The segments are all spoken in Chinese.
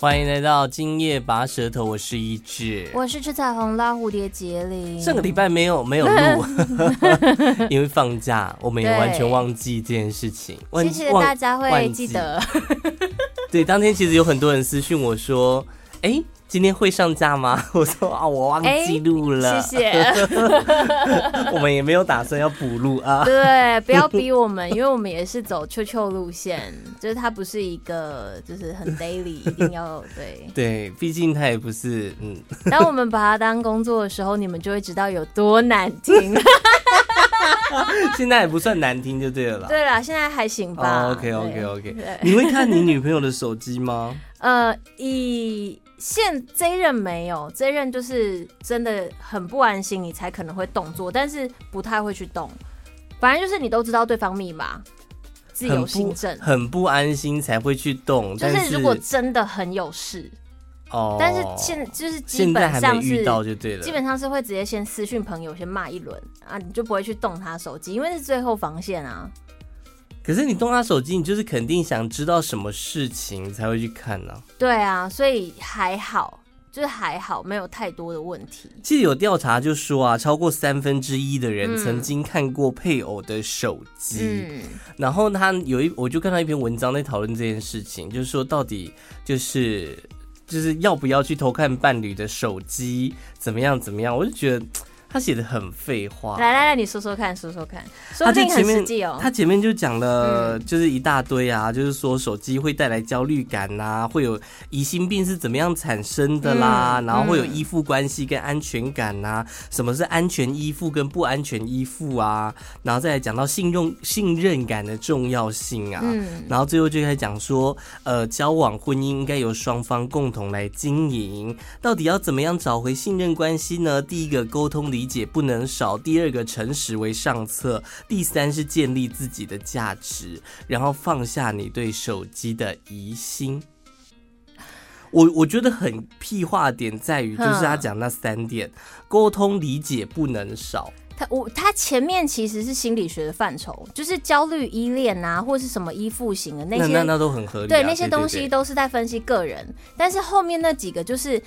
欢迎来到今夜拔舌头，我是一志，我是吃彩虹拉蝴蝶结铃。上个礼拜没有没有录，因为放假，我们也完全忘记这件事情。谢谢大家会记得。对，当天其实有很多人私讯我说，哎、欸。今天会上架吗？我说啊，我忘记录了。谢谢。我们也没有打算要补录啊。对，不要逼我们，因为我们也是走秋秋路线，就是它不是一个就是很 daily，一定要对。对，毕竟它也不是嗯。当我们把它当工作的时候，你们就会知道有多难听。现在也不算难听就对了啦。对啦，现在还行吧。Oh, OK OK OK。你会看你女朋友的手机吗？呃，以。现这一任没有，这一任就是真的很不安心，你才可能会动作，但是不太会去动。反正就是你都知道对方密码，自由心证，很不安心才会去动。就是如果真的很有事哦，但是现就是基本上是遇到就对了，基本上是会直接先私讯朋友，先骂一轮啊，你就不会去动他手机，因为是最后防线啊。可是你动他手机，你就是肯定想知道什么事情才会去看呢？对啊，所以还好，就是还好，没有太多的问题。其实有调查就说啊，超过三分之一的人曾经看过配偶的手机。嗯，然后他有一，我就看到一篇文章在讨论这件事情，就是说到底就是就是要不要去偷看伴侣的手机，怎么样怎么样？我就觉得。他写的很废话，来来来，你说说看，说说看，说不定很实际哦。他前面就讲了，就是一大堆啊，嗯、就是说手机会带来焦虑感呐、啊，会有疑心病是怎么样产生的啦，嗯、然后会有依附关系跟安全感呐、啊，嗯、什么是安全依附跟不安全依附啊，然后再来讲到信用信任感的重要性啊，嗯、然后最后就开始讲说，呃，交往婚姻应该由双方共同来经营，到底要怎么样找回信任关系呢？第一个沟通理。理解不能少。第二个，诚实为上策。第三是建立自己的价值，然后放下你对手机的疑心。我我觉得很屁话点在于，就是他讲那三点：沟通、理解不能少。他我他前面其实是心理学的范畴，就是焦虑依恋啊，或是什么依附型的那些，那那，那都很合理啊。对，那些东西都是在分析个人，但是后面那几个就是。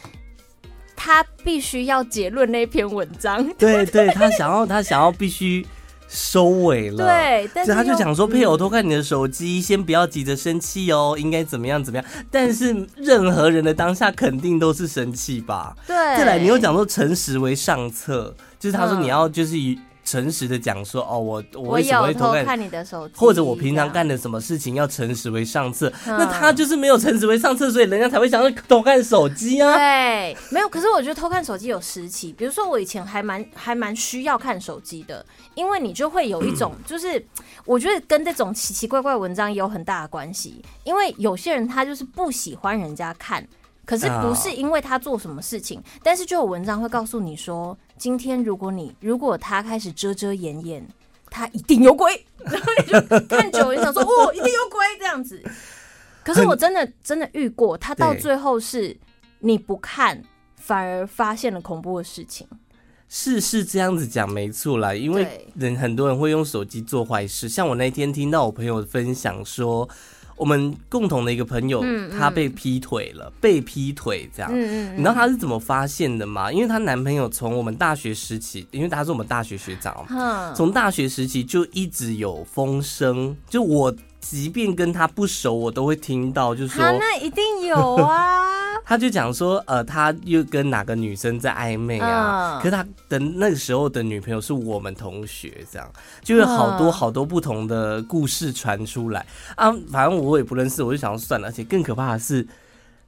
他必须要结论那篇文章，对对，他想要他想要必须收尾了，对，但是他就讲说，配偶偷看你的手机，嗯、先不要急着生气哦，应该怎么样怎么样，但是任何人的当下肯定都是生气吧？对，再来你又讲说诚实为上策，就是他说你要就是以。诚实的讲说哦，我我为什么会偷看，你的手机？或者我平常干的什么事情要诚实为上策？嗯、那他就是没有诚实为上策，所以人家才会想要偷看手机啊。对，没有。可是我觉得偷看手机有时期，比如说我以前还蛮还蛮需要看手机的，因为你就会有一种，就是我觉得跟这种奇奇怪怪文章也有很大的关系。因为有些人他就是不喜欢人家看，可是不是因为他做什么事情，哦、但是就有文章会告诉你说。今天如果你如果他开始遮遮掩掩，他一定有鬼，然后你就看久了，你想说哦，一定有鬼这样子。可是我真的真的遇过，他到最后是你不看，反而发现了恐怖的事情。是是这样子讲没错啦，因为人很多人会用手机做坏事，像我那天听到我朋友分享说。我们共同的一个朋友，嗯嗯、他被劈腿了，被劈腿这样。你知道他是怎么发现的吗？因为她男朋友从我们大学时期，因为他是我们大学学长，从、嗯、大学时期就一直有风声，就我即便跟他不熟，我都会听到，就说那一定有啊。他就讲说，呃，他又跟哪个女生在暧昧啊？嗯、可是他的那个时候的女朋友是我们同学，这样就有好多好多不同的故事传出来啊。反正我也不认识，我就想说算了。而且更可怕的是，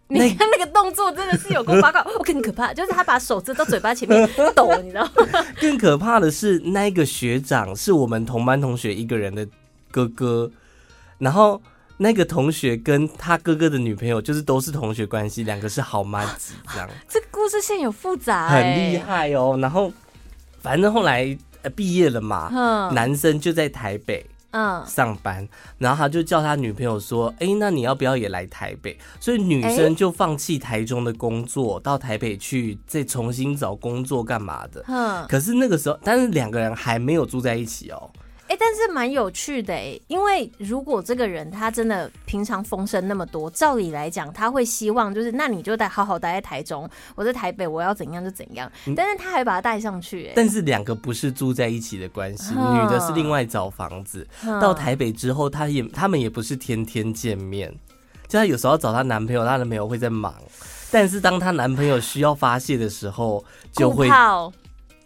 你看那个动作真的是有够八卦，我更可怕，就是他把手遮到嘴巴前面抖，你知道吗？更可怕的是，那个学长是我们同班同学一个人的哥哥，然后。那个同学跟他哥哥的女朋友就是都是同学关系，两个是好妈子这样。这个故事线有复杂，很厉害哦。然后反正后来毕业了嘛，嗯、男生就在台北嗯上班，然后他就叫他女朋友说：“哎、欸，那你要不要也来台北？”所以女生就放弃台中的工作，到台北去再重新找工作干嘛的。嗯，可是那个时候，但是两个人还没有住在一起哦。但是蛮有趣的哎，因为如果这个人他真的平常风声那么多，照理来讲他会希望就是那你就待好好待在台中，我在台北我要怎样就怎样，但是他还把他带上去哎。但是两个不是住在一起的关系，女的是另外找房子，到台北之后，他也他们也不是天天见面，就她有时候找她男朋友，她男朋友会在忙，但是当她男朋友需要发泄的时候，就会。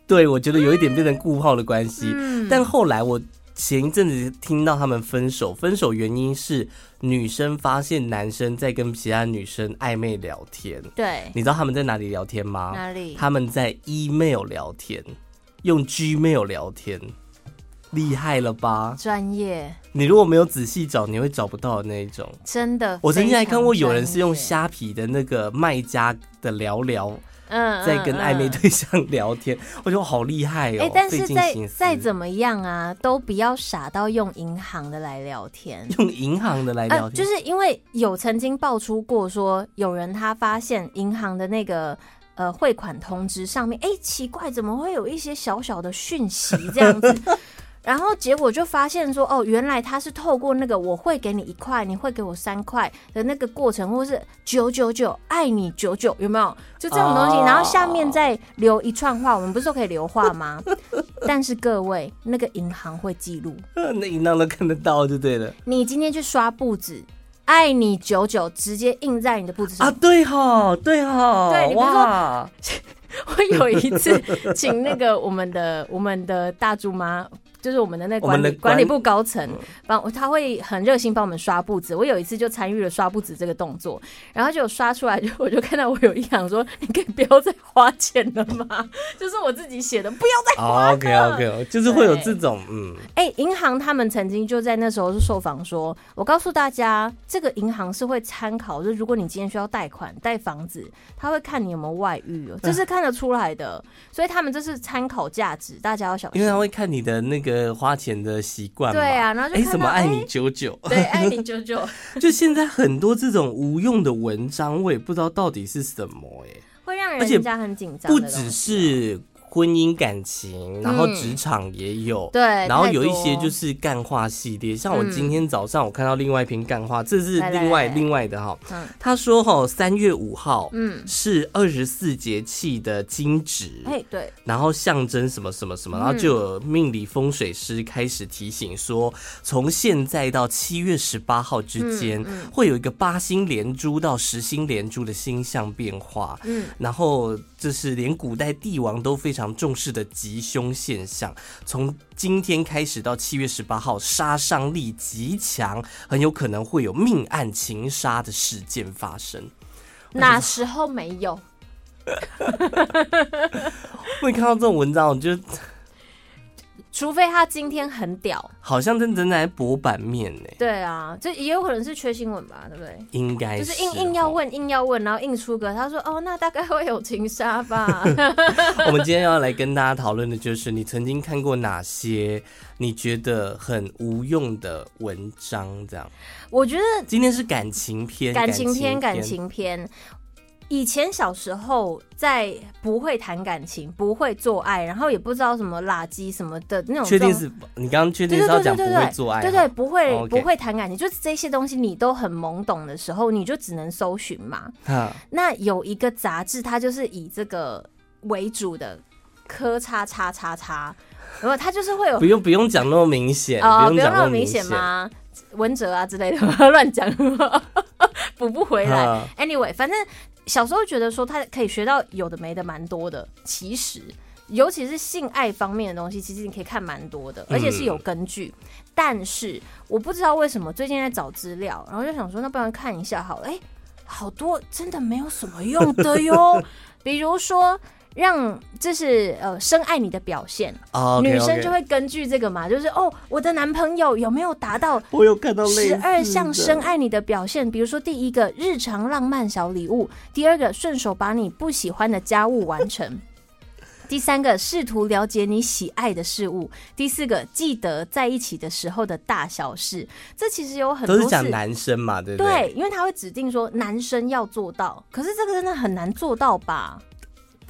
对，我觉得有一点变成固炮的关系，嗯、但后来我前一阵子听到他们分手，分手原因是女生发现男生在跟其他女生暧昧聊天。对，你知道他们在哪里聊天吗？哪里？他们在 email 聊天，用 Gmail 聊天，厉害了吧？专业。你如果没有仔细找，你会找不到的那一种。真的，我曾经还看过有人是用虾皮的那个卖家的聊聊。嗯，在跟暧昧对象聊天，我觉得好厉害哦。哎、欸，但是再再怎么样啊，都不要傻到用银行的来聊天。用银行的来聊天，呃，就是因为有曾经爆出过说，有人他发现银行的那个呃汇款通知上面，哎、欸，奇怪，怎么会有一些小小的讯息这样子？然后结果就发现说，哦，原来他是透过那个我会给你一块，你会给我三块的那个过程，或是九九九爱你九九，有没有？就这种东西。然后下面再留一串话，我们不是都可以留话吗？但是各位，那个银行会记录，那银行都看得到就对了。你今天去刷簿子，爱你九九，直接印在你的簿子上啊？对哈，对哈，对，你比如说，哇 我有一次请那个我们的我们的大猪妈。就是我们的那管理管理部高层帮，他会很热心帮我们刷簿子。我有一次就参与了刷簿子这个动作，然后就刷出来，就我就看到我有一行说：“你可以不要再花钱了吗？” 就是我自己写的，不要再花。OK OK，就是会有这种嗯。哎、欸，银行他们曾经就在那时候是受访说：“我告诉大家，这个银行是会参考，就是如果你今天需要贷款贷房子，他会看你有没有外遇哦，这是看得出来的。所以他们这是参考价值，大家要小心，因为他会看你的那个。呃，花钱的习惯对啊，然后就哎，什么爱你久久，对，爱你久久，就现在很多这种无用的文章，我也不知道到底是什么哎，会让人家很紧张，不只是。婚姻感情，然后职场也有，嗯、对，然后有一些就是干话系列，像我今天早上我看到另外一篇干话，嗯、这是另外另外的哈，嗯、他说哈三月五号，嗯，是二十四节气的惊蛰，哎对，然后象征什么什么什么，然后就有命理风水师开始提醒说，从现在到七月十八号之间，会有一个八星连珠到十星连珠的星象变化，嗯，然后这是连古代帝王都非常。重视的吉凶现象，从今天开始到七月十八号，杀伤力极强，很有可能会有命案情杀的事件发生。哪时候没有？会看到这种文章，我就。除非他今天很屌，好像真正在博版面呢。对啊，这也有可能是缺新闻吧，对不对？应该是，就是硬硬要问，硬要问，然后硬出个他说哦，那大概会有情杀吧。我们今天要来跟大家讨论的就是你曾经看过哪些你觉得很无用的文章？这样，我觉得今天是感情篇，感情篇，感情篇。以前小时候在不会谈感情、不会做爱，然后也不知道什么垃圾什么的那种。确定是你刚刚确定是要讲不会做爱？对对，不会不会谈感情，就是这些东西你都很懵懂的时候，你就只能搜寻嘛。那有一个杂志，它就是以这个为主的，科叉叉叉叉，然后它就是会有。不用不用讲那么明显哦，不用那么明显吗？文哲啊之类的，乱讲，补不回来。Anyway，反正。小时候觉得说他可以学到有的没的蛮多的，其实尤其是性爱方面的东西，其实你可以看蛮多的，而且是有根据。嗯、但是我不知道为什么最近在找资料，然后就想说那不然看一下好了，哎、欸，好多真的没有什么用的哟，比如说。让这是呃深爱你的表现，oh, okay, okay. 女生就会根据这个嘛，就是哦，我的男朋友有没有达到？我有看到十二项深爱你的表现，比如说第一个日常浪漫小礼物，第二个顺手把你不喜欢的家务完成，第三个试图了解你喜爱的事物，第四个记得在一起的时候的大小事。这其实有很多都是讲男生嘛，对不对？对，因为他会指定说男生要做到，可是这个真的很难做到吧？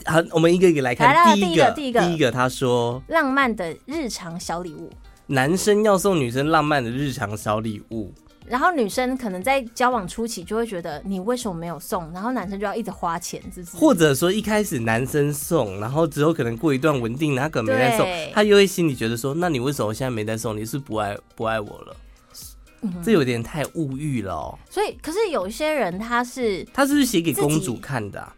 好，我们一个一个来看。来了，第一个，第一个，第一个，他说浪漫的日常小礼物。男生要送女生浪漫的日常小礼物。然后女生可能在交往初期就会觉得你为什么没有送，然后男生就要一直花钱，是不是？或者说一开始男生送，然后之后可能过一段稳定，他可能没在送，他又会心里觉得说，那你为什么现在没在送？你是不爱不爱我了？嗯、这有点太物欲了哦。所以，可是有一些人他是他是不是写给公主看的、啊？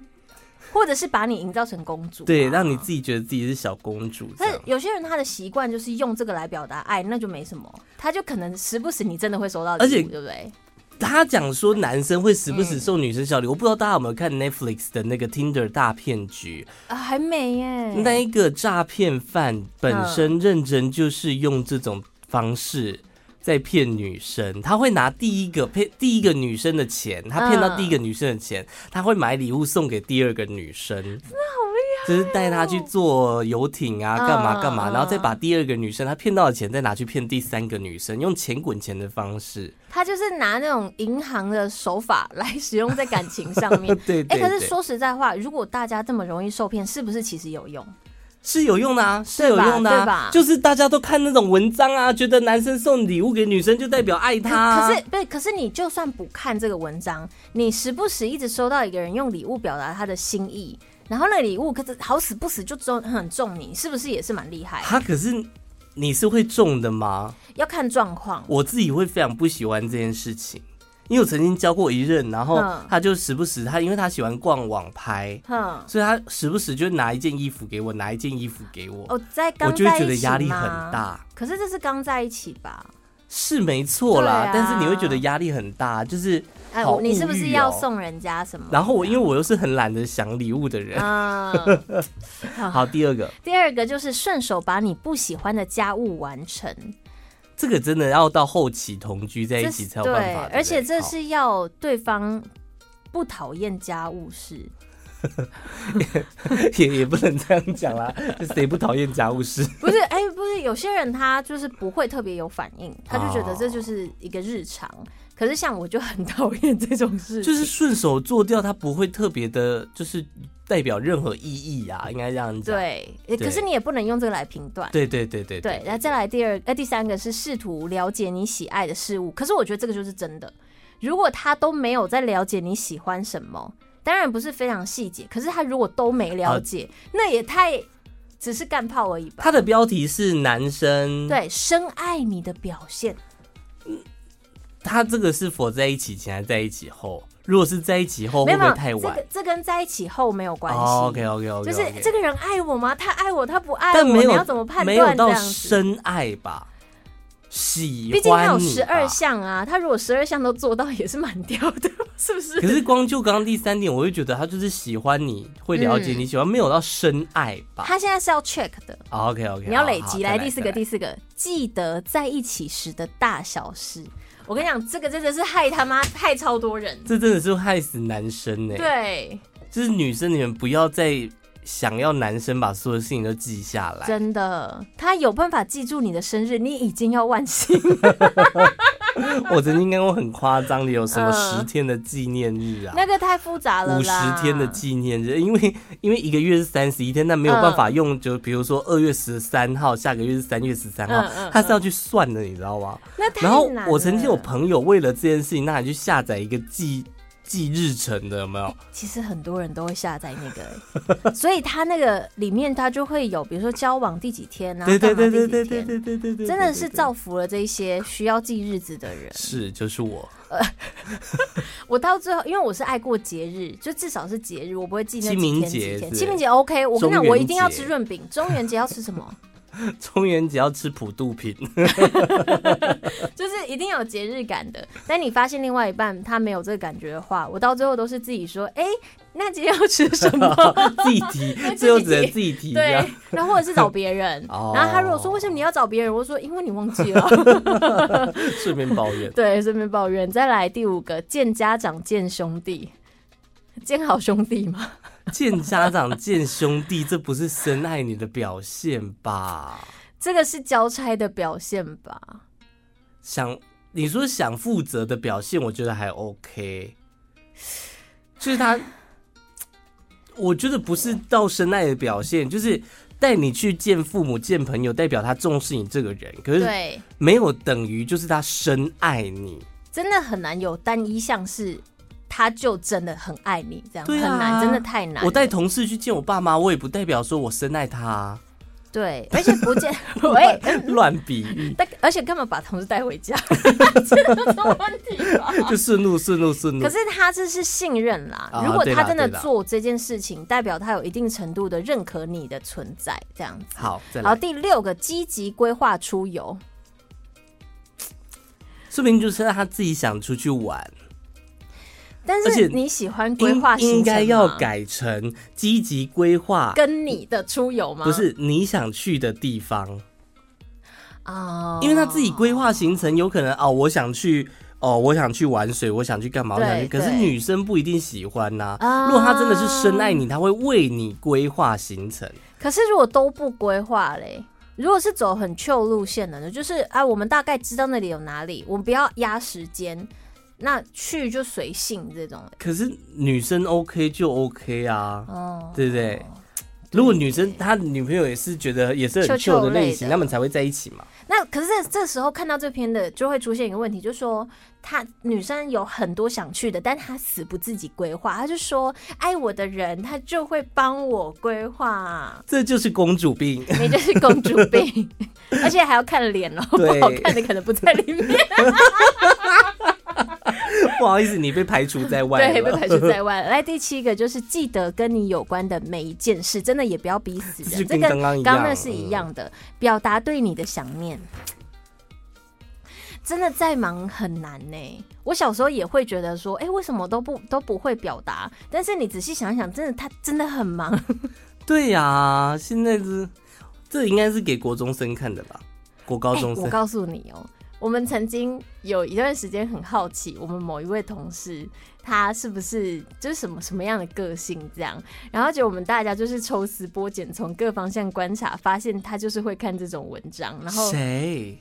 或者是把你营造成公主，对，让你自己觉得自己是小公主。但是有些人他的习惯就是用这个来表达爱，那就没什么，他就可能时不时你真的会收到礼物，对不对？他讲说男生会时不时送女生小礼物，嗯、我不知道大家有没有看 Netflix 的那个 Tinder 大骗局啊？还没耶。那一个诈骗犯本身认真就是用这种方式。在骗女生，他会拿第一个骗第一个女生的钱，他骗到第一个女生的钱，他会买礼物送给第二个女生，真的好厉害，就是带她去坐游艇啊，干嘛干嘛，然后再把第二个女生他骗到的钱再拿去骗第三个女生，用钱滚钱的方式，他就是拿那种银行的手法来使用在感情上面。对，哎、欸，可是说实在话，如果大家这么容易受骗，是不是其实有用？是有用的啊，是有用的啊，对吧？就是大家都看那种文章啊，觉得男生送礼物给女生就代表爱她啊。可是不是？可是你就算不看这个文章，你时不时一直收到一个人用礼物表达他的心意，然后那礼物可是好死不死就中很中你，是不是也是蛮厉害？他可是你是会中的吗？要看状况。我自己会非常不喜欢这件事情。因为我曾经交过一任，然后他就时不时他，因为他喜欢逛网拍，所以他时不时就拿一件衣服给我，拿一件衣服给我。哦，在刚在一起吗？我就会觉得压力很大。可是这是刚在一起吧？是没错啦，啊、但是你会觉得压力很大，就是哎、你是不是要送人家什么？然后我因为我又是很懒得想礼物的人。啊、好，第二个，第二个就是顺手把你不喜欢的家务完成。这个真的要到后期同居在一起才有办法，对，而且这是要对方不讨厌家务事，也也不能这样讲啦，谁不讨厌家务事？不是，哎、欸，不是，有些人他就是不会特别有反应，他就觉得这就是一个日常。哦、可是像我就很讨厌这种事，就是顺手做掉，他不会特别的，就是。代表任何意义啊，应该这样讲。对，可是你也不能用这个来评断。对对对对对。然后再来第二，呃，第三个是试图了解你喜爱的事物。可是我觉得这个就是真的。如果他都没有在了解你喜欢什么，当然不是非常细节。可是他如果都没了解，啊、那也太只是干炮而已吧。他的标题是男生对深爱你的表现。嗯，他这个是否在一起前还是在一起后？如果是在一起后会不会太晚？这个这跟在一起后没有关系。OK OK OK，就是这个人爱我吗？他爱我，他不爱我，但没有，你要怎么判断？没有到深爱吧？喜欢，毕竟他有十二项啊，他如果十二项都做到，也是蛮屌的，是不是？可是光就刚刚第三点，我就觉得他就是喜欢你，会了解你喜欢，没有到深爱吧？他现在是要 check 的。OK OK，你要累积来第四个，第四个，记得在一起时的大小事。我跟你讲，这个真的是害他妈害超多人，这真的是害死男生呢。对，就是女生，你们不要再想要男生把所有事情都记下来。真的，他有办法记住你的生日，你已经要万幸了。我曾经跟我很夸张的，有什么十天的纪念日啊？那个太复杂了，五十天的纪念日，因为因为一个月是三十一天，那没有办法用，就比如说二月十三号，下个月是三月十三号，他是要去算的，你知道吗？然后我曾经有朋友为了这件事情，那还去下载一个记。记日程的有没有？其实很多人都会下载那个，所以他那个里面他就会有，比如说交往第几天啊，对对对对对对对对对，真的是造福了这些需要记日子的人。是，就是我。我到最后，因为我是爱过节日，就至少是节日，我不会记那几天。清明节，清明节 OK。我跟你讲，我一定要吃润饼。中元节要吃什么？中元节要吃普渡品，就是一定有节日感的。但你发现另外一半他没有这个感觉的话，我到最后都是自己说：“哎、欸，那今天要吃什么？” 自己提，最后只能自己提。对，然后或者是找别人。然后他如果说：“为什么你要找别人？”我说：“因为你忘记了。”顺便抱怨。对，顺便抱怨。再来第五个，见家长见兄弟，见好兄弟吗？见家长见兄弟，这不是深爱你的表现吧？这个是交差的表现吧？想你说想负责的表现，我觉得还 OK。就是他，我觉得不是到深爱的表现，就是带你去见父母、见朋友，代表他重视你这个人。可是，对，没有等于就是他深爱你。真的很难有单一项是，他就真的很爱你这样，很难，真的太难。我带同事去见我爸妈，我也不代表说我深爱他啊。对，而且不见喂乱比喻，但而且根本把同事带回家？这有什么问题吗？就顺路顺路顺路。可是他这是信任啦，啊、如果他真的做这件事情，代表他有一定程度的认可你的存在，这样子。好，然后第六个，积极规划出游，说明就是他自己想出去玩。但是你喜欢规划行程吗？应该要改成积极规划跟你的出游吗？不是你想去的地方哦，因为他自己规划行程，有可能哦，我想去哦，我想去玩水，我想去干嘛？我想去，可是女生不一定喜欢呐、啊。如果她真的是深爱你，她会为你规划行程。可是如果都不规划嘞，如果是走很 chill 路线的呢？就是啊，我们大概知道那里有哪里，我们不要压时间。那去就随性这种，可是女生 OK 就 OK 啊，哦，对不对？如果女生她女朋友也是觉得也是很 chill 的类型，他们才会在一起嘛。那可是这这时候看到这篇的，就会出现一个问题，就是说她女生有很多想去的，但她死不自己规划，她就说爱我的人他就会帮我规划，这就是公主病，你就是公主病，而且还要看脸哦，不好看的可能不在里面。不好意思，你被排除在外。对，被排除在外。来，第七个就是记得跟你有关的每一件事，真的也不要逼死人。这跟刚刚，刚刚那是一样的，嗯、表达对你的想念。真的再忙很难呢。我小时候也会觉得说，哎、欸，为什么都不都不会表达？但是你仔细想想，真的他真的很忙。对呀、啊，现在是这应该是给国中生看的吧？国高中生。欸、我告诉你哦。我们曾经有一段时间很好奇，我们某一位同事他是不是就是什么什么样的个性这样，然后就我们大家就是抽丝剥茧，从各方向观察，发现他就是会看这种文章。然后谁？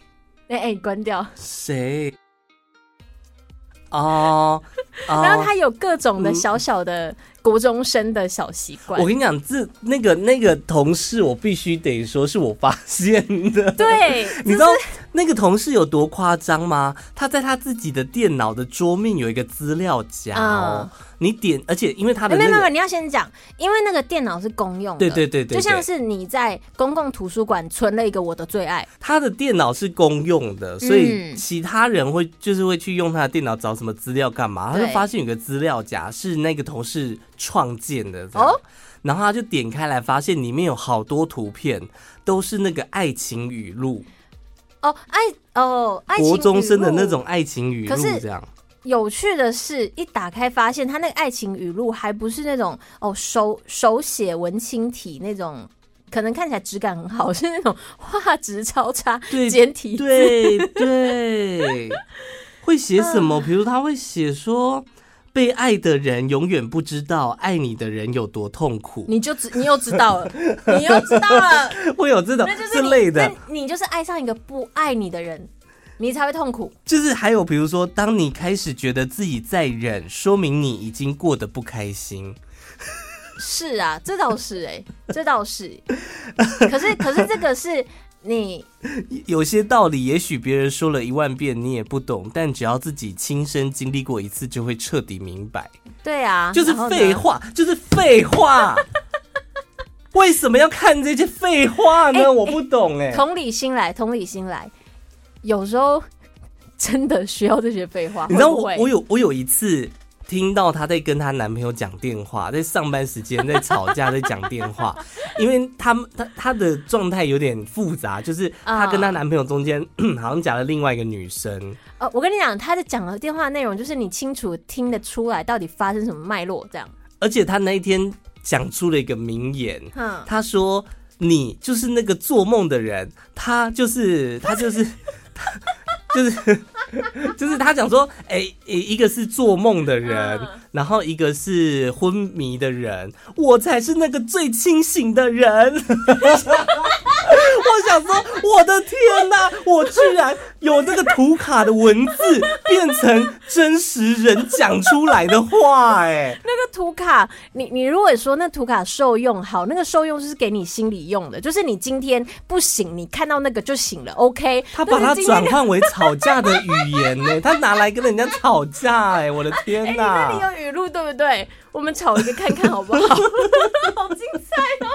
哎哎、欸欸，关掉。谁？哦、uh, uh,，然后他有各种的小小的国中生的小习惯。我跟你讲，这那个那个同事，我必须得说是我发现的。对，你知道那个同事有多夸张吗？他在他自己的电脑的桌面有一个资料夹哦。Uh. 你点，而且因为他的、那个、没有没有，你要先讲，因为那个电脑是公用的，对对对对，就像是你在公共图书馆存了一个我的最爱，他的电脑是公用的，所以其他人会就是会去用他的电脑找什么资料干嘛，他就发现有个资料夹是那个同事创建的哦，然后他就点开来发现里面有好多图片都是那个爱情语录哦，爱哦，爱情国中生的那种爱情语录这样。有趣的是，一打开发现他那个爱情语录还不是那种哦手手写文青体那种，可能看起来质感很好，是那种画质超差、简体字。对对，会写什么？比如他会写说，被爱的人永远不知道爱你的人有多痛苦。你就知，你又知道了，你又知道了，会有这种这类的。你就是爱上一个不爱你的人。你才会痛苦。就是还有，比如说，当你开始觉得自己在忍，说明你已经过得不开心。是啊，这倒是哎、欸，这倒是。可是，可是这个是你 有些道理，也许别人说了一万遍你也不懂，但只要自己亲身经历过一次，就会彻底明白。对啊，就是废话，就是废话。为什么要看这些废话呢？欸、我不懂哎、欸。同理心来，同理心来。有时候真的需要这些废话。你知道我我有我有一次听到她在跟她男朋友讲电话，在上班时间在吵架，在讲电话，因为他们她她的状态有点复杂，就是她跟她男朋友中间、uh, 好像夹了另外一个女生。呃，我跟你讲，她在讲的电话内容就是你清楚听得出来到底发生什么脉络这样。而且她那一天讲出了一个名言，她说：“你就是那个做梦的人，他就是他就是。” 就是 就是他讲说，哎、欸，一个是做梦的人，然后一个是昏迷的人，我才是那个最清醒的人。我想说，我的天哪，我居然有那个图卡的文字变成真实人讲出来的话，哎，那个图卡，你你如果说那图卡受用好，那个受用是给你心里用的，就是你今天不行，你看到那个就醒了，OK。他把它转换为吵架的语言呢，他拿来跟人家吵架，哎，我的 天哪！那你有语录对不对？我们吵一个看看好不好？好精彩哦！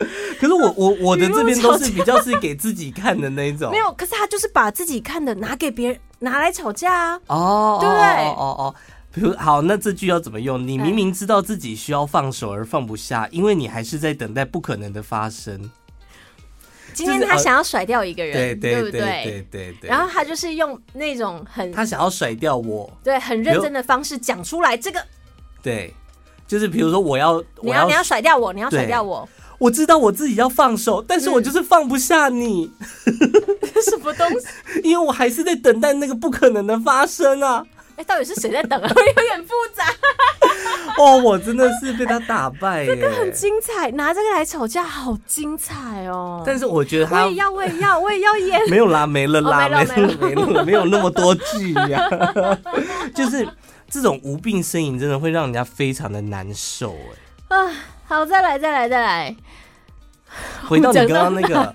可是我 我我的这边都是比较是给自己看的那一种，没有。可是他就是把自己看的拿给别人拿来吵架啊！哦，对不对？哦哦哦，比如好，那这句要怎么用？你明明知道自己需要放手而放不下，因为你还是在等待不可能的发生。今天他想要甩掉一个人，对对对对对对。然后他就是用那种很他想要甩掉我，对，很认真的方式讲出来这个。对，就是比如说我要你要你要甩掉我，你要甩掉我。我知道我自己要放手，但是我就是放不下你。什么东西？因为我还是在等待那个不可能的发生啊。哎，到底是谁在等啊？有点复杂。哦，我真的是被他打败，这个很精彩，拿这个来吵架，好精彩哦！但是我觉得他，我也要，我也要，我也要演。没有啦，没了啦，没了，没了，没有那么多剧呀。就是这种无病呻吟，真的会让人家非常的难受哎。啊，好，再来，再来，再来。回到你刚刚那个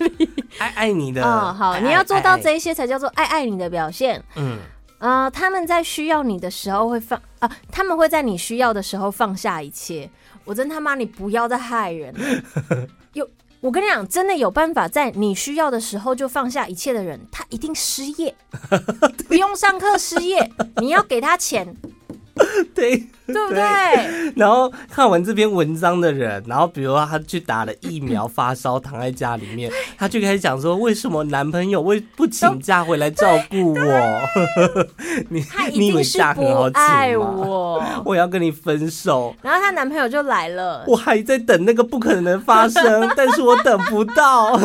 爱爱你的，哦，好，你要做到这一些才叫做爱爱你的表现。嗯。啊、呃，他们在需要你的时候会放啊、呃，他们会在你需要的时候放下一切。我真他妈，你不要再害人了。有，我跟你讲，真的有办法在你需要的时候就放下一切的人，他一定失业，不用上课失业，你要给他钱。对，对不对？然后看完这篇文章的人，然后比如说他去打了疫苗，发烧躺在家里面，他就开始讲说：为什么男朋友为不请假回来照顾我？你你以为假很好请吗？我要跟你分手。然后她男朋友就来了，我还在等那个不可能的发生，但是我等不到。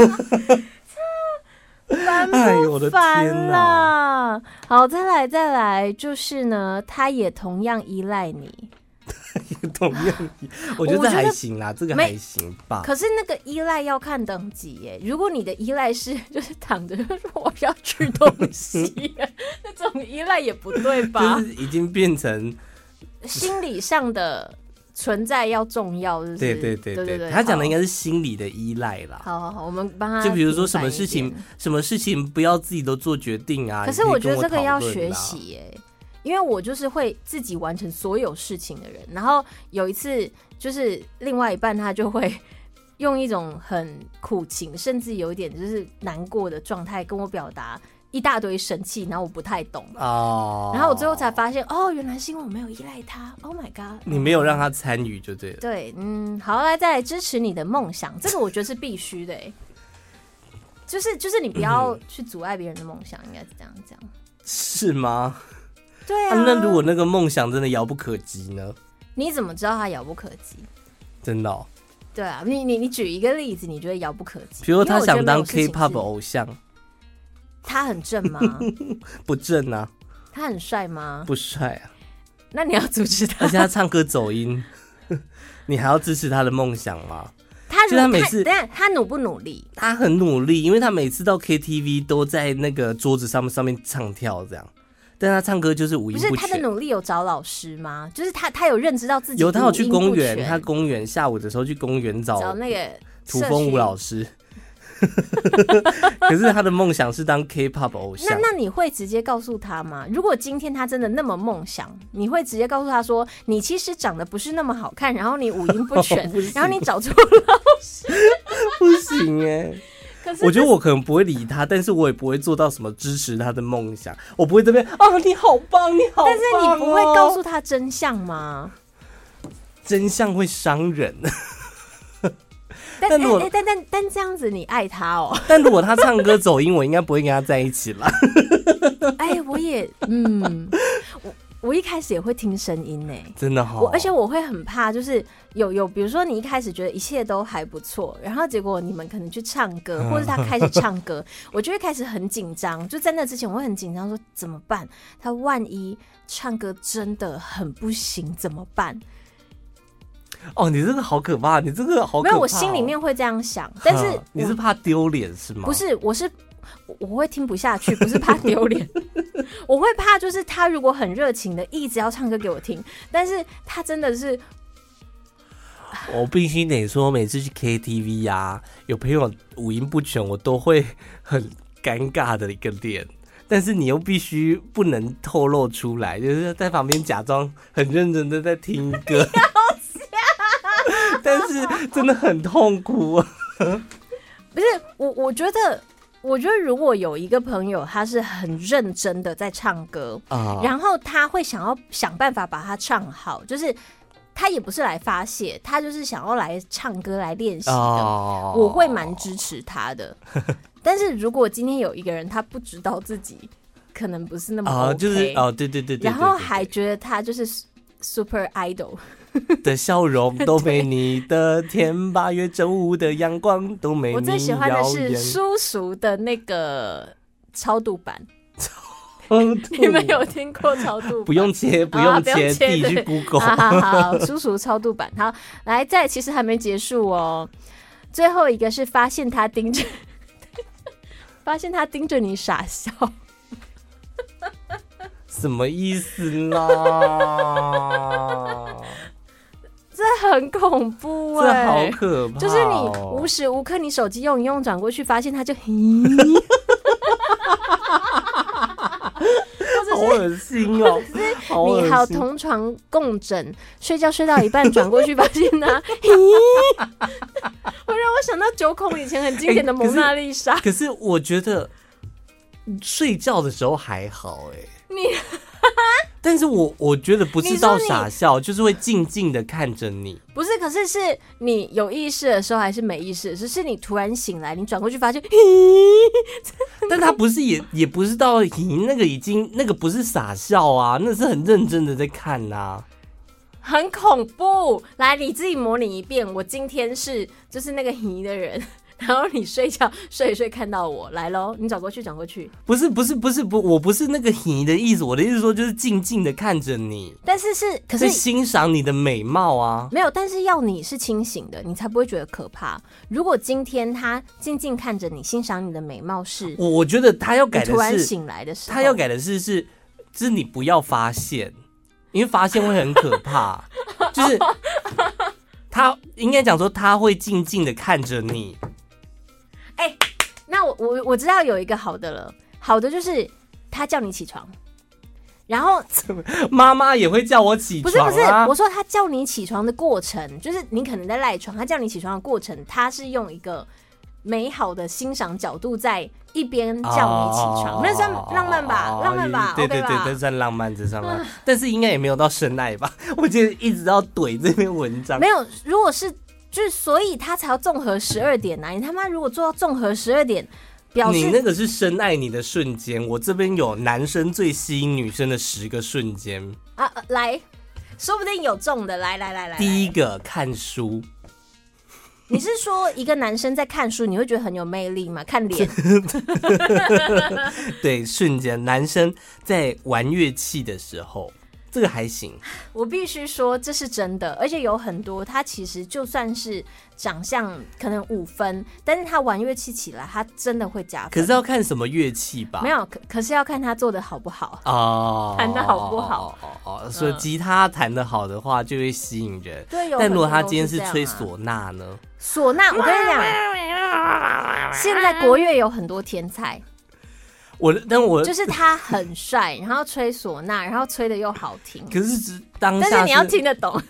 烦不烦哎呦我的天哪！好，再来再来，就是呢，他也同样依赖你，也同样，我觉得还行啦，这个还行吧。可是那个依赖要看等级耶，如果你的依赖是 就是躺着说我要吃东西，那种依赖也不对吧？就是已经变成心理上的。存在要重要，对对对对，他讲的应该是心理的依赖啦。好好好，我们帮他。就比如说什么事情，什么事情不要自己都做决定啊。可是我觉得这个要学习耶，因为我就是会自己完成所有事情的人。然后有一次，就是另外一半他就会用一种很苦情，甚至有一点就是难过的状态跟我表达。一大堆神器，然后我不太懂哦，然后我最后才发现，哦，原来是因为我没有依赖他。Oh my god！你没有让他参与就对了。对，嗯，好，来再来支持你的梦想，这个我觉得是必须的，就是就是你不要去阻碍别人的梦想，应该是这样讲。是吗？对啊。那如果那个梦想真的遥不可及呢？你怎么知道它遥不可及？真的？对啊，你你你举一个例子，你觉得遥不可及？比如他想当 K-pop 偶像。他很正吗？不正啊。他很帅吗？不帅啊。那你要阻止他？而且他唱歌走音，你还要支持他的梦想吗？他就他每次，等下他努不努力？他很努力，因为他每次到 KTV 都在那个桌子上面上面唱跳这样。但他唱歌就是五音不全。不是他的努力有找老师吗？就是他他有认知到自己有，他有去公园，他公园下午的时候去公园找找那个土风舞老师。可是他的梦想是当 K-pop 偶像。那那你会直接告诉他吗？如果今天他真的那么梦想，你会直接告诉他说，你其实长得不是那么好看，然后你五音不全，不然后你找错老师，不行哎。可是我觉得我可能不会理他，但是我也不会做到什么支持他的梦想。我不会这边啊，你好棒，你好棒哦。但是你不会告诉他真相吗？真相会伤人。但但但但但这样子你爱他哦？但如果他唱歌走音，我应该不会跟他在一起了。哎，我也嗯，我我一开始也会听声音呢，真的好。而且我会很怕，就是有有，比如说你一开始觉得一切都还不错，然后结果你们可能去唱歌，或者他开始唱歌，我就会开始很紧张。就在那之前，我会很紧张，说怎么办？他万一唱歌真的很不行，怎么办？哦，你这个好可怕，你这个好可怕、哦。没有，我心里面会这样想，但是你是怕丢脸是吗？不是，我是我会听不下去，不是怕丢脸，我会怕就是他如果很热情的一直要唱歌给我听，但是他真的是，我必须得说，每次去 KTV 呀、啊，有朋友五音不全，我都会很尴尬的一个点。但是你又必须不能透露出来，就是在旁边假装很认真的在听歌。但是真的很痛苦。不是我，我觉得，我觉得如果有一个朋友，他是很认真的在唱歌，uh. 然后他会想要想办法把它唱好，就是他也不是来发泄，他就是想要来唱歌来练习的，uh. 我会蛮支持他的。但是如果今天有一个人，他不知道自己可能不是那么、OK, 哦，就是哦，对对对对，然后还觉得他就是 super idol 的笑容都没你的甜，八月正午的阳光都没你。我最喜欢的是叔叔的那个超度版，超度你们有听过超度版？不用切，不用切，自己去 Google。好好好，叔叔超度版，好，来，再其实还没结束哦，最后一个是发现他盯着。发现他盯着你傻笑，什么意思啦？这很恐怖哎、欸，这好可怕、喔！就是你无时无刻你手机用一用转过去，发现他就咦，好恶心哦、喔！你好，同床共枕，睡觉睡到一半转过去，发现他咦。会让我想到九孔以前很经典的蒙娜丽莎、欸。可是我觉得睡觉的时候还好哎、欸。你，但是我我觉得不是到傻笑，就是会静静的看着你。不是，可是是你有意识的时候还是没意识？只是你突然醒来，你转过去发现 咦，但他不是也也不是到咦那个已经那个不是傻笑啊，那是很认真的在看呐、啊。很恐怖，来你自己模拟一遍。我今天是就是那个 咦的人，然后你睡觉睡一睡看到我来喽，你转过去转过去。不是不是不是不，我不是那个 你的意思，我的意思说就是静静的看着你，但是是可是欣赏你的美貌啊。没有，但是要你是清醒的，你才不会觉得可怕。如果今天他静静看着你，欣赏你的美貌是，我我觉得他要改的是突然醒来的时候，他要改的是是，就是你不要发现。因为发现会很可怕，就是他应该讲说他会静静的看着你。哎、欸，那我我我知道有一个好的了，好的就是他叫你起床，然后 妈妈也会叫我起床、啊。不是不是，我说他叫你起床的过程，就是你可能在赖床，他叫你起床的过程，他是用一个美好的欣赏角度在。一边叫你起床，哦、那算浪漫吧？哦、浪漫吧？对对对，这算浪漫之上吧？但是应该也没有到深爱吧？我觉得一直要怼这篇文章。没有，如果是就是，所以他才要综合十二点呢、啊？你他妈如果做到综合十二点，表示你那个是深爱你的瞬间。我这边有男生最吸引女生的十个瞬间啊，来，说不定有中的。来来来来，第一个看书。你是说一个男生在看书，你会觉得很有魅力吗？看脸。对，瞬间男生在玩乐器的时候，这个还行。我必须说这是真的，而且有很多他其实就算是长相可能五分，但是他玩乐器起来，他真的会加分。可是要看什么乐器吧？没有，可可是要看他做的好不好哦，弹的好不好？哦哦哦，所以吉他弹的好的话就会吸引人。对，但如果他今天是吹唢呐呢？唢呐，我跟你讲，现在国乐有很多天才。我，但我就是他很帅，然后吹唢呐，然后吹的又好听。可是只当下，但是你要听得懂。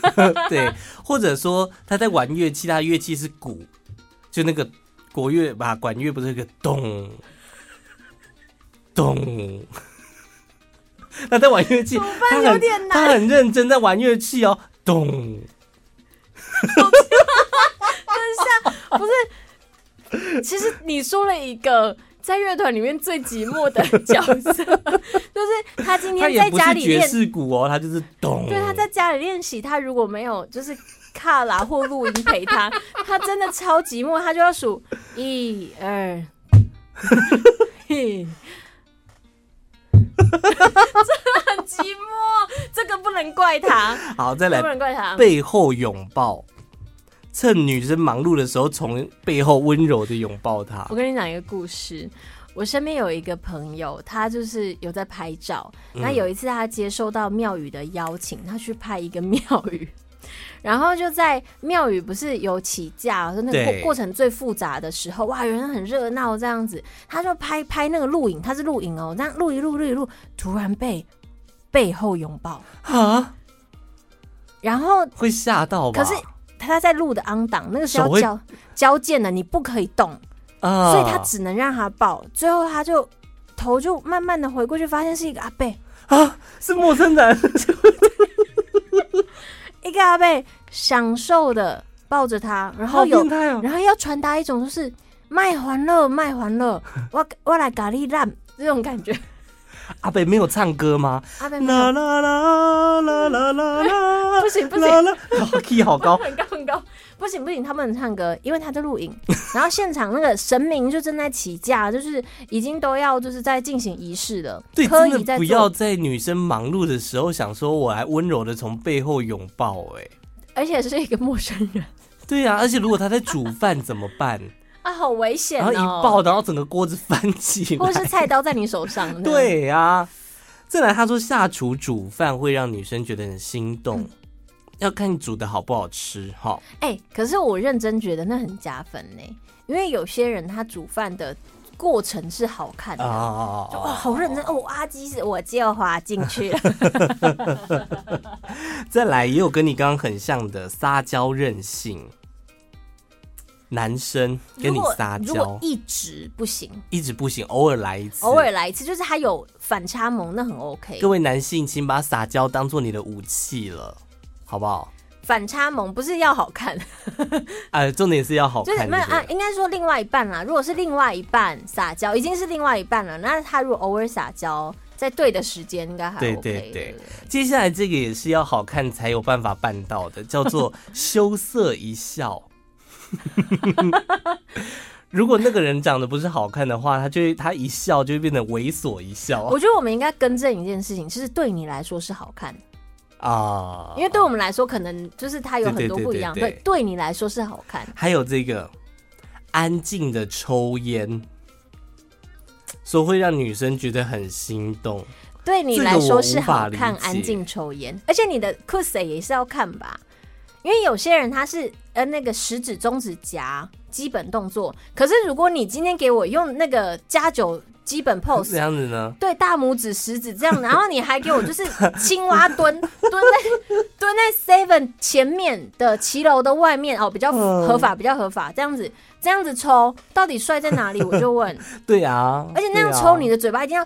对，或者说他在玩乐器，他乐器是鼓，就那个国乐吧，管乐不是一个咚咚。他在玩乐器，他很他很认真在玩乐器哦，咚。等一下，不是，其实你说了一个在乐团里面最寂寞的角色，就是他今天在家里练爵士鼓哦，他就是懂。对，他在家里练习，他如果没有就是卡拉或录音陪他，他真的超寂寞，他就要数一二，很寂寞，这个不能怪他。好，再来，不能怪他。背后拥抱，趁女生忙碌的时候，从背后温柔的拥抱她。我跟你讲一个故事，我身边有一个朋友，他就是有在拍照。那、嗯、有一次，他接收到庙宇的邀请，他去拍一个庙宇。然后就在庙宇不是有起驾，那个过过程最复杂的时候，哇，人很热闹这样子，他就拍拍那个录影，他是录影哦，这样录一录录一录，突然被背后拥抱啊，然后会吓到吧？可是他在录的 on 档，那个时候交交件的，你不可以动啊，所以他只能让他抱，最后他就头就慢慢的回过去，发现是一个阿贝啊，是陌生人。一个阿贝享受的抱着他，然后有，喔、然后要传达一种就是卖欢乐卖欢乐，我我来咖喱烂这种感觉。阿北没有唱歌吗？阿伯啦啦啦啦啦啦啦，不行不行，key 好高，很高很高，不行不行，他不能唱歌，因为他在录影。然后现场那个神明就正在起驾，就是已经都要就是在进行仪式了。对，真的不要在女生忙碌的时候想说我来温柔的从背后拥抱，哎，而且是一个陌生人。对呀、啊，而且如果他在煮饭怎么办？啊，好危险、哦！然后一抱，然后整个锅子翻起来，或是菜刀在你手上。对呀、啊，再来，他说下厨煮饭会让女生觉得很心动，嗯、要看你煮的好不好吃哈。哎、欸，可是我认真觉得那很加分呢，因为有些人他煮饭的过程是好看的哦，哇，好认真哦，阿基是我就滑进去了。再来，也有跟你刚刚很像的撒娇任性。男生跟你撒娇，如果一直不行，一直不行，偶尔来一次，偶尔来一次，就是他有反差萌，那很 OK。各位男性，请把撒娇当做你的武器了，好不好？反差萌不是要好看，哎、呃，重点是要好看。就是没有啊，应该说另外一半啦。如果是另外一半撒娇，已经是另外一半了。那他如果偶尔撒娇，在对的时间，应该还 OK。对对对。接下来这个也是要好看才有办法办到的，叫做 羞涩一笑。如果那个人长得不是好看的话，他就会他一笑就会变得猥琐一笑。我觉得我们应该更正一件事情，就是对你来说是好看啊，因为对我们来说可能就是他有很多不一样。对，对你来说是好看。还有这个安静的抽烟，所以会让女生觉得很心动。对你来说是好看，安静抽烟，而且你的 cos 也是要看吧。因为有些人他是呃那个食指中指夹基本动作，可是如果你今天给我用那个加九基本 pose 这样子呢？对，大拇指食指这样，然后你还给我就是青蛙蹲 蹲在蹲在 seven 前面的骑楼的外面哦，比较合法，比较合法，这样子这样子抽到底帅在哪里？我就问。对啊，而且那样抽你的嘴巴一定要，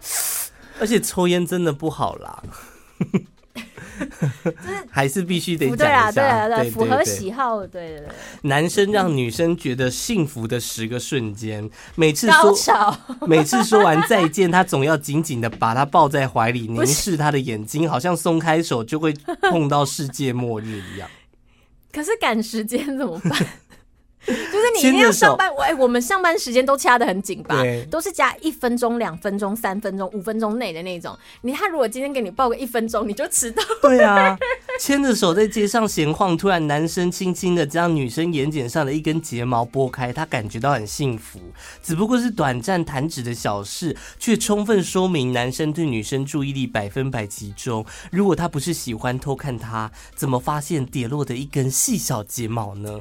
而且抽烟真的不好啦。还是必须得讲一下，对啊，对啊，对，符合喜好，对对对。男生让女生觉得幸福的十个瞬间，每次说，每次说完再见，他总要紧紧的把他抱在怀里，凝视他的眼睛，好像松开手就会碰到世界末日一样。可是赶时间怎么办？就是你一定要上班，我哎，我们上班时间都掐的很紧吧？都是加一分钟、两分钟、三分钟、五分钟内的那种。你看，如果今天给你报个一分钟，你就迟到。对啊，牵着手在街上闲晃，突然男生轻轻的将女生眼睑上的一根睫毛拨开，他感觉到很幸福。只不过是短暂弹指的小事，却充分说明男生对女生注意力百分百集中。如果他不是喜欢偷看她，怎么发现跌落的一根细小睫毛呢？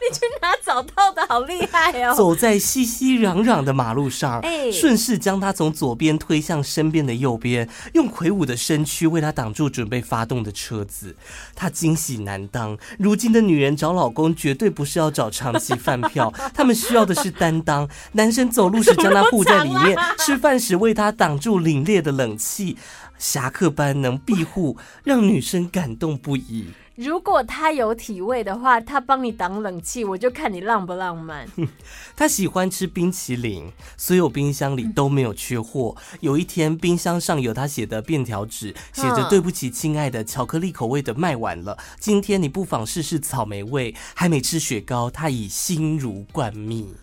你去哪找到的？好厉害哦！走在熙熙攘攘的马路上，哎，顺势将他从左边推向身边的右边，用魁梧的身躯为他挡住准备发动的车子。他惊喜难当。如今的女人找老公绝对不是要找长期饭票，他们需要的是担当。男生走路时将他护在里面，吃饭时为他挡住凛冽的冷气，侠客般能庇护，让女生感动不已。如果他有体味的话，他帮你挡冷气，我就看你浪不浪漫。他喜欢吃冰淇淋，所有冰箱里都没有缺货。有一天，冰箱上有他写的便条纸，写着“对不起，亲爱的，巧克力口味的卖完了，今天你不妨试试草莓味。”还没吃雪糕，他已心如灌蜜。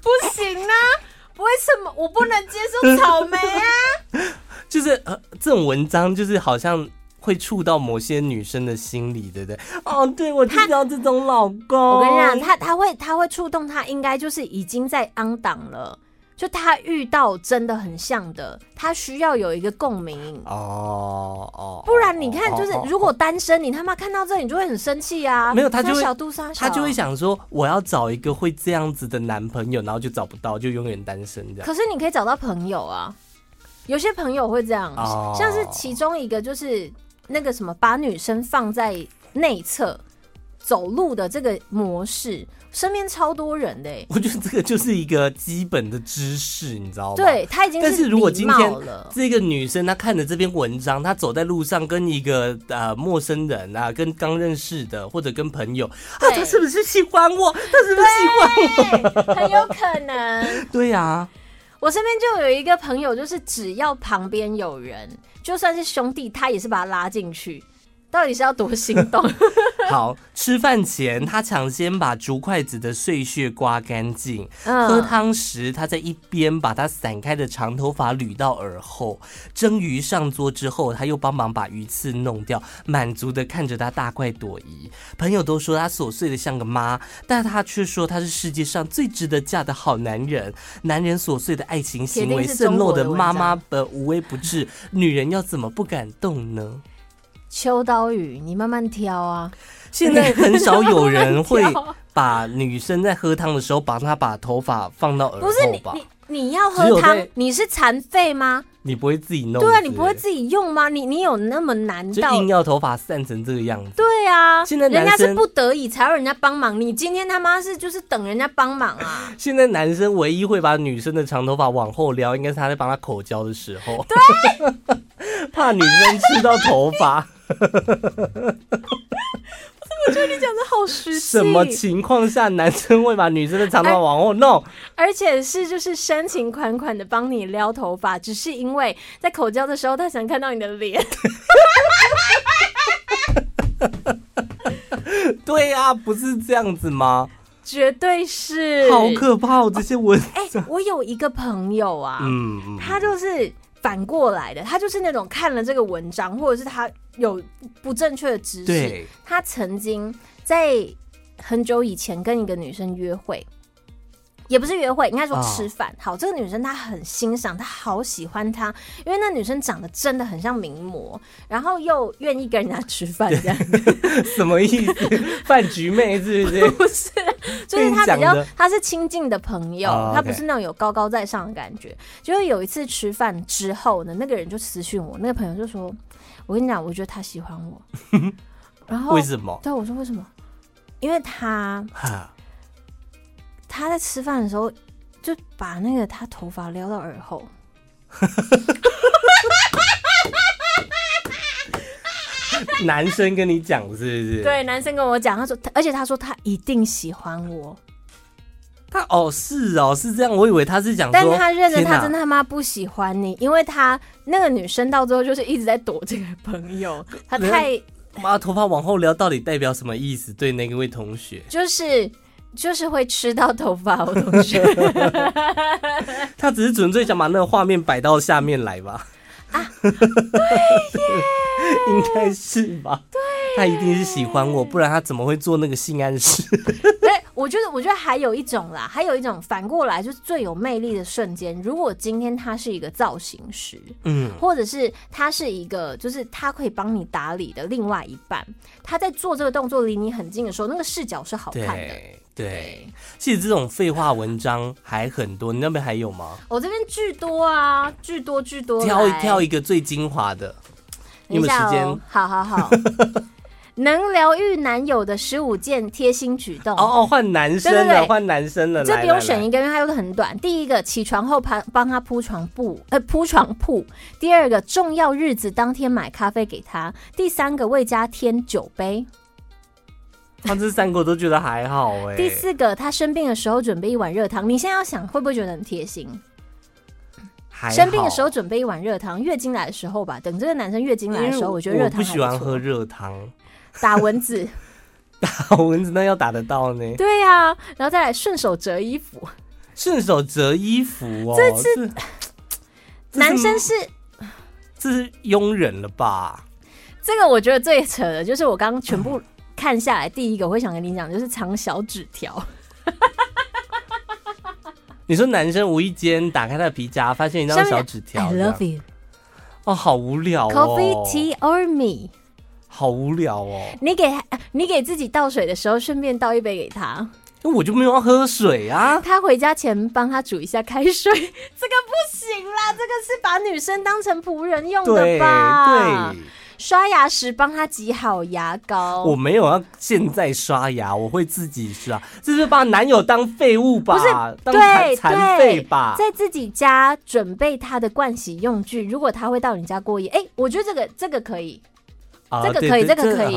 不行啊！为什么我不能接受草莓啊？就是呃，这种文章就是好像会触到某些女生的心里，对不对？哦，对，我就要这种老公。我跟你讲，他他会他会触动他，应该就是已经在 on 档了。就他遇到真的很像的，他需要有一个共鸣哦哦，不然你看，就是如果单身，你他妈看到这，你就会很生气啊。没有，他就会小杜莎，他就会想说，我要找一个会这样子的男朋友，然后就找不到，就永远单身这样。可是你可以找到朋友啊，有些朋友会这样，像是其中一个就是那个什么，把女生放在内侧走路的这个模式。身边超多人的，欸，我觉得这个就是一个基本的知识，你知道吗？对，他已经是。但是如果今天这个女生她看着这篇文章，她走在路上跟一个呃陌生人啊，跟刚认识的或者跟朋友啊，她是不是喜欢我？她是不是喜欢我？很有可能。对呀，啊，我身边就有一个朋友，就是只要旁边有人，就算是兄弟，他也是把他拉进去。到底是要多心动？好，吃饭前他抢先把竹筷子的碎屑刮干净。嗯、喝汤时，他在一边把他散开的长头发捋到耳后。蒸鱼上桌之后，他又帮忙把鱼刺弄掉，满足的看着他大快朵颐。朋友都说他琐碎的像个妈，但他却说他是世界上最值得嫁的好男人。男人琐碎的爱情行为，渗漏的妈妈的无微不至，女人要怎么不感动呢？秋刀鱼，你慢慢挑啊！现在很少有人会 把女生在喝汤的时候帮她把头发放到耳后吧？不是你你你要喝汤，你是残废吗？你不会自己弄？对啊，你不会自己用吗？你你有那么难道？就硬要头发散成这个样子？对啊，现在人家是不得已才要人家帮忙，你今天他妈是就是等人家帮忙啊！现在男生唯一会把女生的长头发往后撩，应该是他在帮她口交的时候，对，怕女生吃到头发。我觉得你讲的好实际。什么情况下男生会把女生的长头发往后弄？而且是就是深情款款的帮你撩头发，只是因为在口交的时候他想看到你的脸。对呀、啊，不是这样子吗？绝对是。好可怕、哦！这些文哎、欸，我有一个朋友啊，嗯，他就是。反过来的，他就是那种看了这个文章，或者是他有不正确的知识。他曾经在很久以前跟一个女生约会。也不是约会，应该说吃饭。哦、好，这个女生她很欣赏，她好喜欢她，因为那女生长得真的很像名模，然后又愿意跟人家吃饭，这样。什么意思？饭局妹是不是？不是，就是她比较，她是亲近的朋友，她不是那种有高高在上的感觉。就是有一次吃饭之后呢，那个人就私讯我，那个朋友就说：“我跟你讲，我觉得他喜欢我。”然后 为什么？对，我说为什么？因为他。他在吃饭的时候，就把那个他头发撩到耳后。男生跟你讲是不是？对，男生跟我讲，他说，而且他说他一定喜欢我。他哦，是哦，是这样。我以为他是讲，但他认得他真的他妈不喜欢你，因为他那个女生到最后就是一直在躲这个朋友。他太妈头发往后撩，到底代表什么意思？对那个位同学，就是。就是会吃到头发，我同学。他只是纯粹想把那个画面摆到下面来吧？啊，对耶，应该是吧？对，他一定是喜欢我，不然他怎么会做那个性暗示？对，我觉得，我觉得还有一种啦，还有一种反过来，就是最有魅力的瞬间。如果今天他是一个造型师，嗯，或者是他是一个，就是他可以帮你打理的另外一半，他在做这个动作离你很近的时候，那个视角是好看的。对，其实这种废话文章还很多，你那边还有吗？我这边巨多啊，巨多巨多。挑一挑一个最精华的，你有没有时间？好好好，能疗愈男友的十五件贴心举动。哦哦，换男生了，换男生了。这不用选一个，因为它有个很短。第一个，起床后帮帮他铺床布，呃，铺床铺。第二个，重要日子当天买咖啡给他。第三个，为家添酒杯。他这三个我都觉得还好哎。第四个，他生病的时候准备一碗热汤，你现在要想会不会觉得很贴心？生病的时候准备一碗热汤，月经来的时候吧，等这个男生月经来的时候，我觉得热汤不，不喜欢喝热汤，打蚊子，打蚊子那要打得到呢？对呀、啊，然后再来顺手折衣服，顺手折衣服哦，这是 男生是这是佣人了吧？这个我觉得最扯的就是我刚刚全部看下来，第一个我会想跟你讲，就是藏小纸条。你说男生无意间打开他的皮夹，发现一张小纸条，I love you。哦，好无聊哦。Coffee, tea or me？好无聊哦。你给你给自己倒水的时候，顺便倒一杯给他。那我就没有要喝水啊。他回家前帮他煮一下开水，这个不行啦，这个是把女生当成仆人用的吧？对。对刷牙时帮他挤好牙膏，我没有要现在刷牙，我会自己刷。这是把男友当废物吧？不是，当残废吧？在自己家准备他的盥洗用具，如果他会到你家过夜，哎、欸，我觉得这个这个可以。这个可以，这个可以，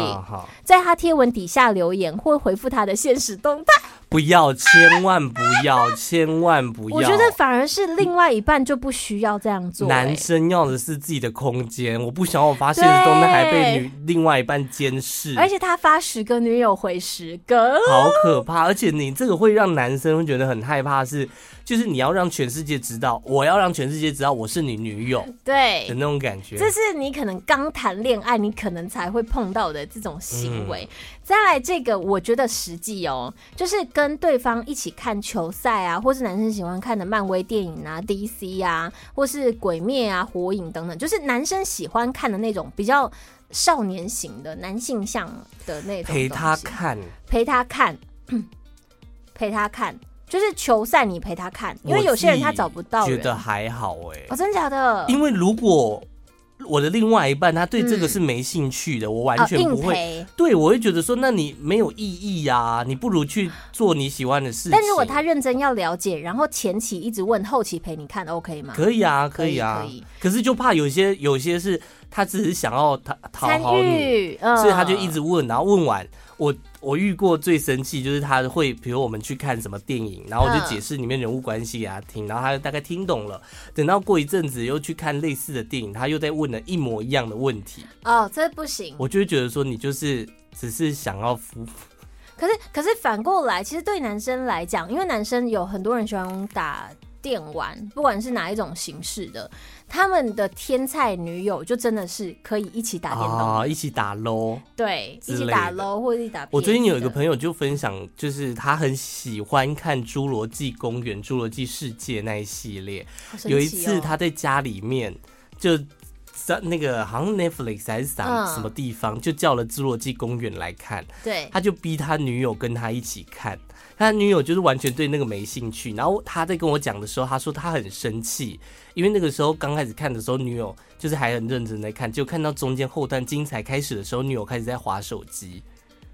在他贴文底下留言或回复他的现实动态。不要，千万不要，千万不要。我觉得反而是另外一半就不需要这样做。男生要的是自己的空间，我不想我发限时动态还被女另外一半监视。而且他发十个女友回十个，好可怕！而且你这个会让男生会觉得很害怕是，是就是你要让全世界知道，我要让全世界知道我是你女友，对的那种感觉。这是你可能刚谈恋爱，你可能。才会碰到的这种行为。嗯、再来这个，我觉得实际哦，就是跟对方一起看球赛啊，或是男生喜欢看的漫威电影啊、DC 啊，或是鬼灭啊、火影等等，就是男生喜欢看的那种比较少年型的男性向的那种。陪他看，陪他看，陪他看，就是球赛你陪他看，因为有些人他找不到，觉得还好哎、欸，哦，真的假的？因为如果。我的另外一半，他对这个是没兴趣的，嗯、我完全不会。哦、对，我会觉得说，那你没有意义呀、啊，你不如去做你喜欢的事情。但如果他认真要了解，然后前期一直问，后期陪你看，OK 吗？可以啊，可以啊，可以。可是就怕有些有些是他只是想要讨讨好你，嗯、所以他就一直问，然后问完我。我遇过最生气就是他会，比如我们去看什么电影，然后我就解释里面人物关系给他听，然后他大概听懂了。等到过一阵子又去看类似的电影，他又在问了一模一样的问题。哦，这不行。我就会觉得说你就是只是想要服。可是可是反过来，其实对男生来讲，因为男生有很多人喜欢打。电玩，不管是哪一种形式的，他们的天菜女友就真的是可以一起打电动，啊，一起打 LOL，对，一起打 LOL 或者一起打。我最近有一个朋友就分享，就是他很喜欢看《侏罗纪公园》《侏罗纪世界》那一系列。哦，有一次他在家里面就在那个好像 Netflix 还是啥什么地方，就叫了《侏罗纪公园》来看。对，他就逼他女友跟他一起看。他女友就是完全对那个没兴趣，然后他在跟我讲的时候，他说他很生气，因为那个时候刚开始看的时候，女友就是还很认真在看，就看到中间后段精彩开始的时候，女友开始在划手机。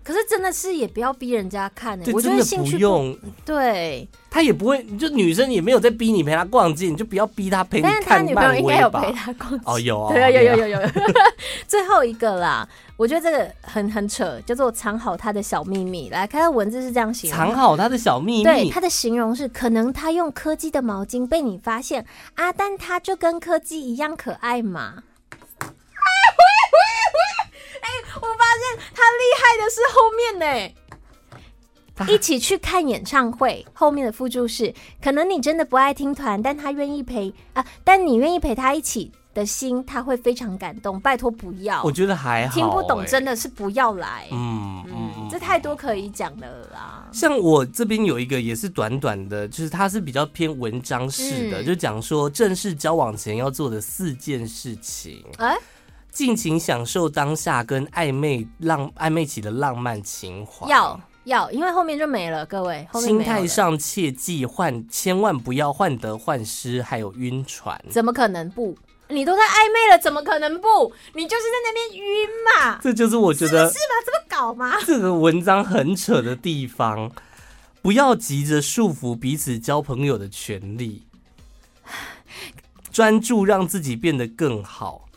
可是真的是也不要逼人家看呢、欸，我觉得兴趣不用。对，他也不会，就女生也没有在逼你陪她逛街，你就不要逼他陪你看。但是他女朋友应该有陪他逛街哦，有啊，对啊，有有有有有。最后一个啦，我觉得这个很很扯，叫做藏好他的小秘密。来看看文字是这样写的：藏好他的小秘密。对，他的形容是可能他用柯基的毛巾被你发现啊，但他就跟柯基一样可爱嘛。我发现他厉害的是后面呢。一起去看演唱会，后面的附注是：可能你真的不爱听团，但他愿意陪啊，但你愿意陪他一起的心，他会非常感动。拜托不要，我觉得还好、欸，听不懂真的是不要来。嗯嗯，嗯，这太多可以讲的了啦。像我这边有一个也是短短的，就是它是比较偏文章式的，嗯、就讲说正式交往前要做的四件事情。哎、欸。尽情享受当下，跟暧昧浪暧昧起的浪漫情怀。要要，因为后面就没了。各位，心态上切记患，千万不要患得患失，还有晕船。怎么可能不？你都在暧昧了，怎么可能不？你就是在那边晕嘛。这就是我觉得是，是吗？这么搞吗？这个文章很扯的地方，不要急着束缚彼此交朋友的权利，专注让自己变得更好。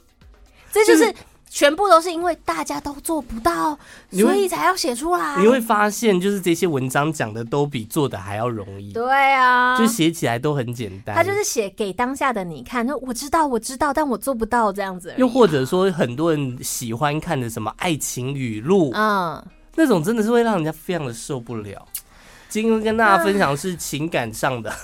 这就是全部都是因为大家都做不到，所以才要写出来。你会发现，就是这些文章讲的都比做的还要容易。对啊，就写起来都很简单。他就是写给当下的你看，说我知道，我知道，但我做不到这样子。又或者说，很多人喜欢看的什么爱情语录，嗯，那种真的是会让人家非常的受不了。今天跟大家分享的是情感上的。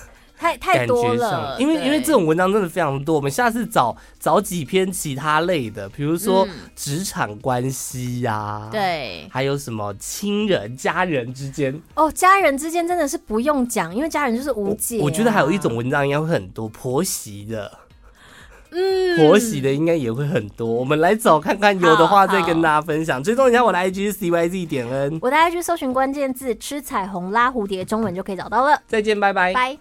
太太多了。上因为因为这种文章真的非常多，我们下次找找几篇其他类的，比如说职场关系呀、啊嗯，对，还有什么亲人、家人之间。哦，家人之间真的是不用讲，因为家人就是无解、啊。我觉得还有一种文章应该会很多婆媳的。嗯，婆媳的应该也会很多，我们来找看看，有的话再跟大家分享。追踪一下我的 IG 是 C Y Z 点 N，我的 IG 搜寻关键字吃彩虹拉蝴蝶，中文就可以找到了。再见，拜拜，拜。